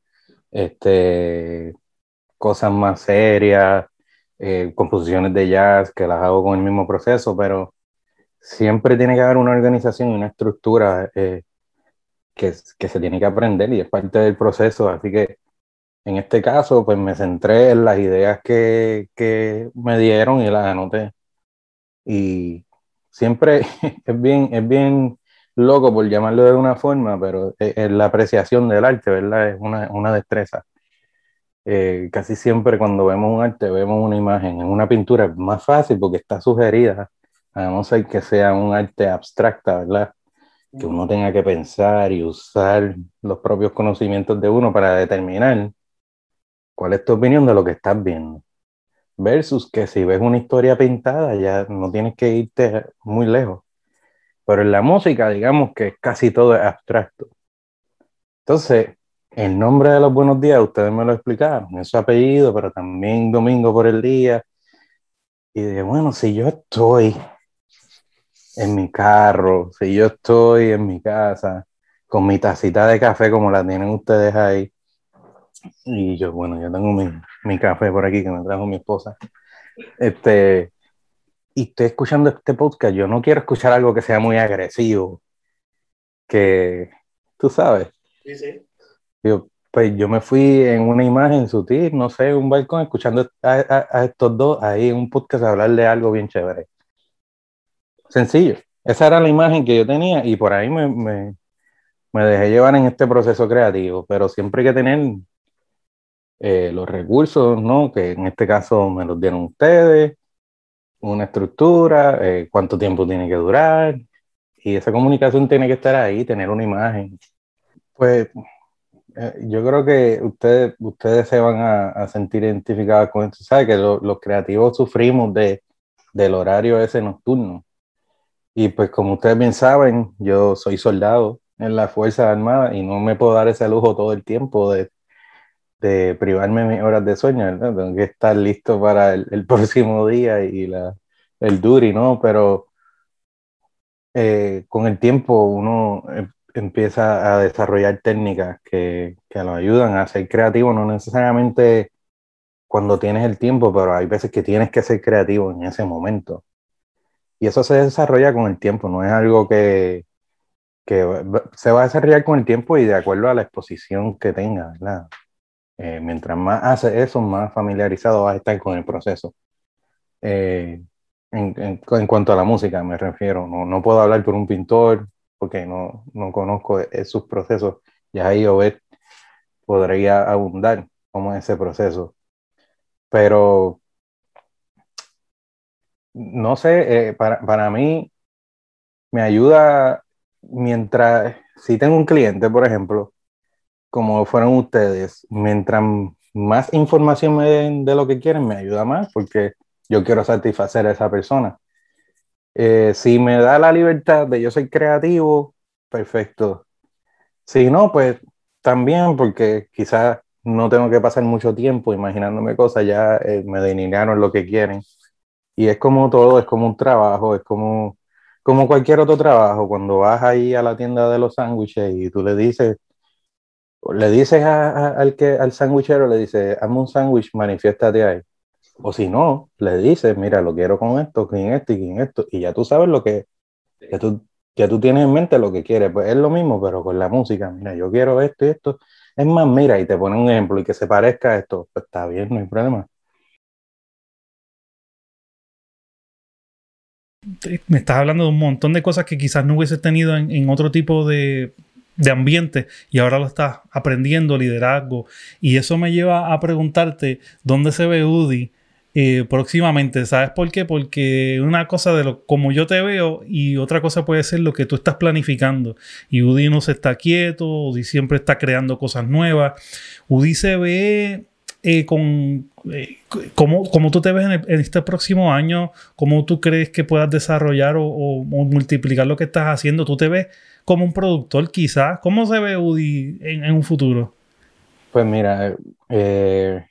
este, cosas más serias, eh, composiciones de jazz que las hago con el mismo proceso, pero siempre tiene que haber una organización y una estructura eh, que, que se tiene que aprender y es parte del proceso, así que en este caso, pues me centré en las ideas que, que me dieron y las anoté. Y siempre es bien, es bien loco por llamarlo de una forma, pero es, es la apreciación del arte, ¿verdad? Es una, una destreza. Eh, casi siempre cuando vemos un arte, vemos una imagen. En una pintura es más fácil porque está sugerida, a no ser que sea un arte abstracta, ¿verdad? Que uno tenga que pensar y usar los propios conocimientos de uno para determinar cuál es tu opinión de lo que estás viendo. Versus que si ves una historia pintada, ya no tienes que irte muy lejos. Pero en la música, digamos que casi todo es abstracto. Entonces, el nombre de los buenos días, ustedes me lo explicaron, es su apellido, pero también domingo por el día. Y dije, bueno, si yo estoy en mi carro, si yo estoy en mi casa, con mi tacita de café como la tienen ustedes ahí, y yo, bueno, yo tengo mi, mi café por aquí que me trajo mi esposa. Este, y estoy escuchando este podcast. Yo no quiero escuchar algo que sea muy agresivo. Que, tú sabes, Sí, sí. yo, pues yo me fui en una imagen sutil, no sé, un balcón, escuchando a, a- a estos dos ahí en un podcast hablar de algo bien chévere. Sencillo. Esa era la imagen que yo tenía y por ahí me, me, me dejé llevar en este proceso creativo, pero siempre hay que tener eh, los recursos, ¿no? Que en este caso me los dieron ustedes, una estructura, eh, cuánto tiempo tiene que durar, y esa comunicación tiene que estar ahí, tener una imagen. Pues eh, yo creo que ustedes, ustedes se van a, a sentir identificados con esto. ¿Sabes? Que lo- los creativos sufrimos de, del horario ese nocturno. Y pues como ustedes bien saben, yo soy soldado en la Fuerza Armada y no me puedo dar ese lujo todo el tiempo de, de privarme mis horas de sueño, ¿verdad? Tengo que estar listo para el, el próximo día y la, el duty, ¿no? Pero eh, con el tiempo uno em- empieza a desarrollar técnicas que, que lo ayudan a ser creativo, no necesariamente cuando tienes el tiempo, pero hay veces que tienes que ser creativo en ese momento. Y eso se desarrolla con el tiempo, no es algo que, que se va a desarrollar con el tiempo y de acuerdo a la exposición que tengas, ¿verdad? Eh, mientras más haces eso, más familiarizado vas a estar con el proceso. Eh, en, en- en cuanto a la música me refiero, no, no puedo hablar por un pintor porque no, no conozco sus procesos. Ya ahí Obed podría abundar cómo es ese proceso. Pero no sé, eh, para, para mí me ayuda mientras, si tengo un cliente, por ejemplo, como fueron ustedes, mientras más información me den de lo que quieren, me ayuda más porque yo quiero satisfacer a esa persona. Eh, si me da la libertad de yo ser creativo, perfecto. Si no, pues también porque quizás no tengo que pasar mucho tiempo imaginándome cosas, ya eh, me delinearon lo que quieren. Y es como todo, es como un trabajo, es como, como cualquier otro trabajo. Cuando vas ahí a la tienda de los sándwiches y tú le dices, le dices al que al sandwichero, le dices, hazme un sándwich, manifiéstate ahí. O si no, le dices, mira, lo quiero con esto, con esto y con esto. Y ya tú sabes lo que, que tú, que tú tienes en mente lo que quieres. Pues es lo mismo, pero con la música. Mira, yo quiero esto y esto. Es más, mira, y te pone un ejemplo y que se parezca a esto. Pues está bien, no hay problema. Me estás hablando de un montón de cosas que quizás no hubiese tenido en, otro tipo de, de ambiente y ahora lo estás aprendiendo, liderazgo. Y eso me lleva a preguntarte dónde se ve UDI eh, próximamente. ¿Sabes por qué? Porque una cosa de lo como yo te veo y otra cosa puede ser lo que tú estás planificando. Y Udi no se está quieto, Udi siempre está creando cosas nuevas. Udi se ve eh, con eh, cómo, tú te ves en, este próximo año, cómo tú crees que puedas desarrollar o, multiplicar lo que estás haciendo. Tú te ves como un productor quizás. ¿Cómo se ve Udi en, un futuro? Pues mira, eh,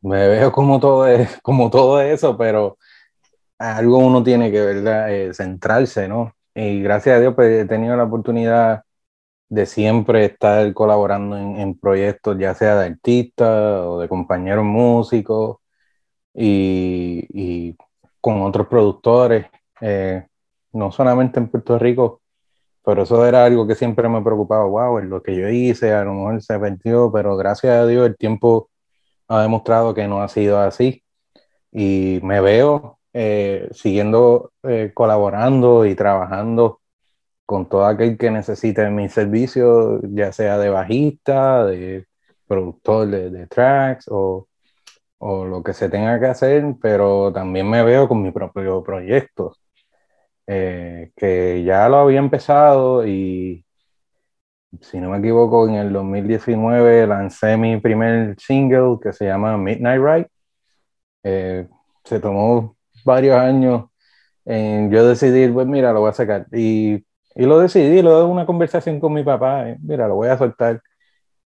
me veo como todo, es, como todo eso, pero algo uno tiene que ¿verdad? Eh, centrarse, ¿no? Y gracias a Dios pues, he tenido la oportunidad de siempre estar colaborando en, proyectos, ya sea de artistas o de compañeros músicos y, con otros productores, eh, no solamente en Puerto Rico, pero eso era algo que siempre me preocupaba, wow, lo que yo hice a lo mejor se perdió, pero gracias a Dios el tiempo ha demostrado que no ha sido así. Y me veo eh, siguiendo eh, colaborando y trabajando con todo aquel que necesite mi servicio, ya sea de bajista, de productor de, tracks o, o, lo que se tenga que hacer, pero también me veo con mi propio proyecto, eh, que ya lo había empezado y si no me equivoco, en el 2019 lancé mi primer single que se llama Midnight Ride. Eh, se tomó varios años en yo decidir, pues mira, lo voy a sacar. Y, y lo decidí, lo de una conversación con mi papá, eh, mira, lo voy a soltar.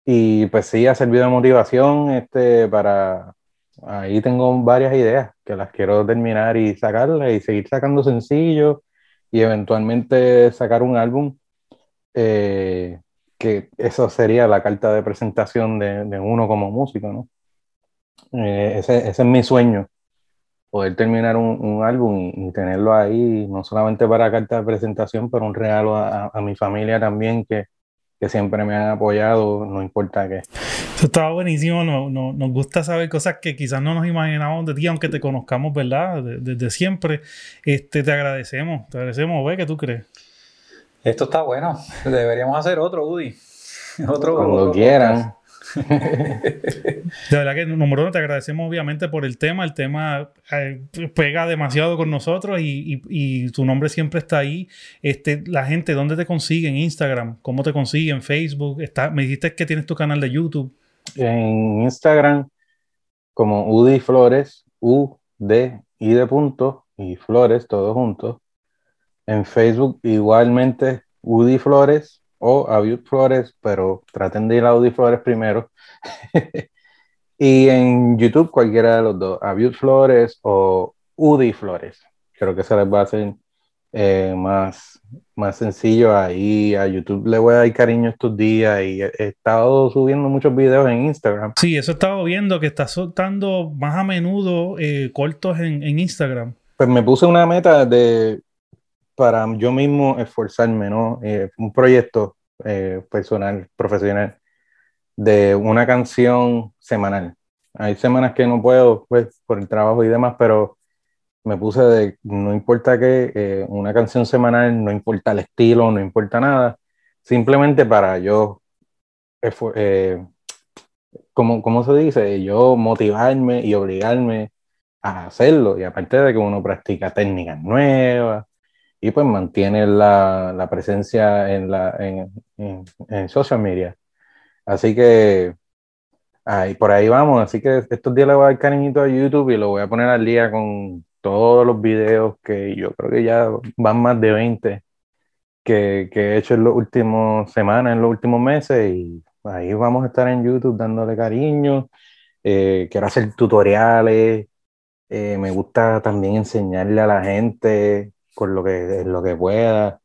Y pues sí, ha servido de motivación este, para... Ahí tengo varias ideas que las quiero terminar y sacarlas y seguir sacando sencillos y eventualmente sacar un álbum. Eh, que eso sería la carta de presentación de, de uno como músico, ¿no? Eh, ese, ese, es mi sueño, poder terminar un, un álbum y, tenerlo ahí, no solamente para carta de presentación, pero un regalo a, a mi familia también, que, que, siempre me han apoyado, no importa qué. Eso estaba buenísimo, no, no, nos gusta saber cosas que quizás no nos imaginábamos de ti, aunque te conozcamos, ¿verdad? Desde siempre. Este, te agradecemos, te agradecemos, ¿ves? ¿Qué tú crees? Esto está bueno. Deberíamos hacer otro, Udi. Otro. Cuando quieran. De verdad que, número uno, te agradecemos obviamente por el tema. El tema eh, pega demasiado con nosotros y, tu nombre siempre está ahí. Este, la gente, ¿dónde te consigue? En Instagram, ¿cómo te consigue? En Facebook. Está, me dijiste que tienes tu canal de YouTube. En Instagram, como Udi Flores, U, D, I de punto y Flores, todos juntos. En Facebook igualmente Woody Flores o Aviud Flores, pero traten de ir a Woody Flores primero. y en YouTube cualquiera de los dos, Aviud Flores o Udi Flores. Creo que se les va a hacer eh, más, más sencillo ahí. A YouTube le voy a dar cariño estos días y he, estado subiendo muchos videos en Instagram. Sí, eso he estado viendo que está soltando más a menudo eh, cortos en, en Instagram. Pues me puse una meta de para yo mismo esforzarme, ¿no? Eh, un proyecto eh, personal, profesional, de una canción semanal. Hay semanas que no puedo, pues, por el trabajo y demás, pero me puse de, no importa qué, eh, una canción semanal, no importa el estilo, no importa nada, simplemente para yo, como, ¿cómo se dice? Yo motivarme y obligarme a hacerlo. Y aparte de que uno practica técnicas nuevas, y pues mantiene la, la presencia en, la, en, en, social media. Así que ahí, por ahí vamos. Así que estos días le voy a dar cariñito a YouTube y lo voy a poner al día con todos los videos que yo creo que ya van más de 20 que, que he hecho en las últimas semanas, en los últimos meses. Y ahí vamos a estar en YouTube dándole cariño. Eh, quiero hacer tutoriales. Eh, me gusta también enseñarle a la gente con lo que, lo que pueda.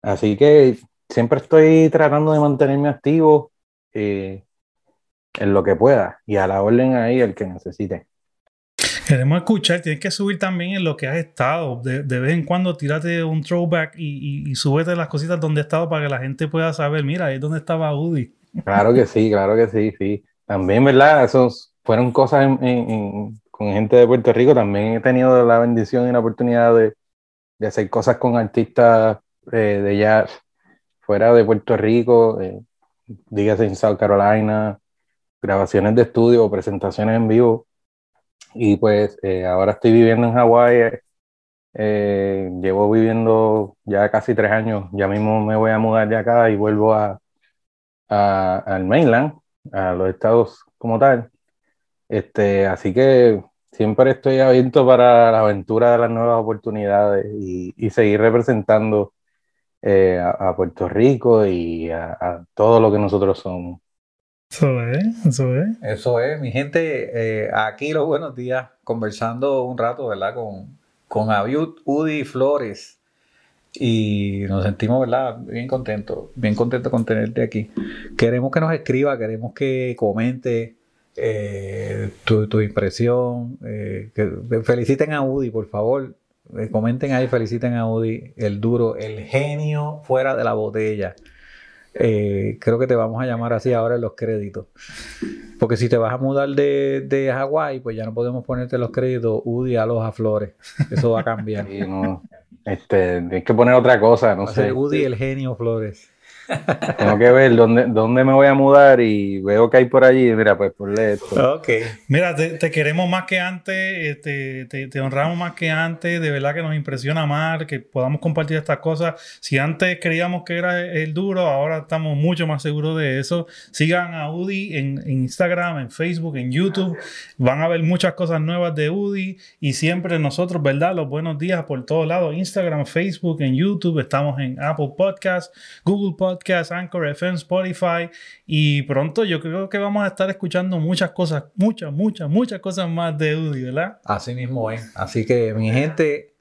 Así que siempre estoy tratando de mantenerme activo eh, en lo que pueda y a la orden ahí el que necesite. Queremos escuchar, tienes que subir también en lo que has estado. De, vez en cuando tírate un throwback y, y, súbete las cositas donde has estado para que la gente pueda saber, mira, ahí es donde estaba Udi. Claro que sí, claro que sí, sí. También, ¿verdad? Esos fueron cosas con gente de Puerto Rico. También he tenido la bendición y la oportunidad de, de hacer cosas con artistas eh, de jazz fuera de Puerto Rico, eh, dígase en South Carolina, grabaciones de estudio presentaciones en vivo. Y pues eh, ahora estoy viviendo en Hawái. Eh, llevo viviendo ya casi tres años. Ya mismo me voy a mudar de acá y vuelvo a, al mainland, a los estados como tal. Este, así que siempre estoy abierto para la aventura de las nuevas oportunidades y, y seguir representando eh, a, Puerto Rico y a, todo lo que nosotros somos. Eso es, eso es. Eso es, mi gente, eh, aquí los buenos días, conversando un rato, ¿verdad? Con, con Abiud Udi Flores. Y nos sentimos, ¿verdad? Bien contentos, bien contentos con tenerte aquí. Queremos que nos escriba, queremos que comente eh, tu, tu, impresión. que feliciten a Udi, por favor. Eh, comenten ahí, feliciten a Udi, el duro, el genio fuera de la botella. Eh, creo que te vamos a llamar así ahora en los créditos. Porque si te vas a mudar de, de Hawái, pues ya no podemos ponerte los créditos Udi a los Flores. Eso va a cambiar. este, tienes que poner otra cosa, no sé. Udi el genio Flores. Tengo que ver dónde, dónde me voy a mudar y veo que hay por allí. Mira, pues ponle esto. Ok. Mira, te, queremos más que antes, te, te, honramos más que antes. De verdad que nos impresiona más que podamos compartir estas cosas. Si antes creíamos que era el duro, ahora estamos mucho más seguros de eso. Sigan a Udi en, en Instagram, en Facebook, en YouTube. Van a ver muchas cosas nuevas de Udi y siempre nosotros, ¿verdad? Los buenos días por todos lados. Instagram, Facebook, en YouTube. Estamos en Apple Podcast, Google Podcast Podcast, Anchor FM, Spotify y pronto yo creo que vamos a estar escuchando muchas cosas, muchas, muchas, muchas cosas más de Udi, ¿verdad? Así mismo es. Así que mi gente,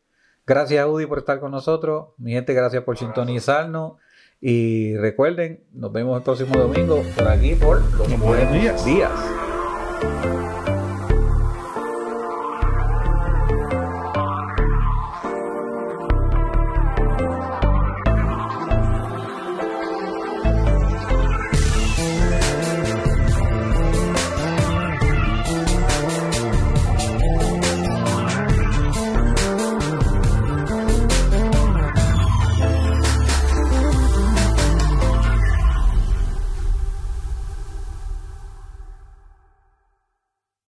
gracias Udi por estar con nosotros, mi gente, gracias por sintonizarnos. Y recuerden, nos vemos el próximo domingo por aquí por los buenos días. días.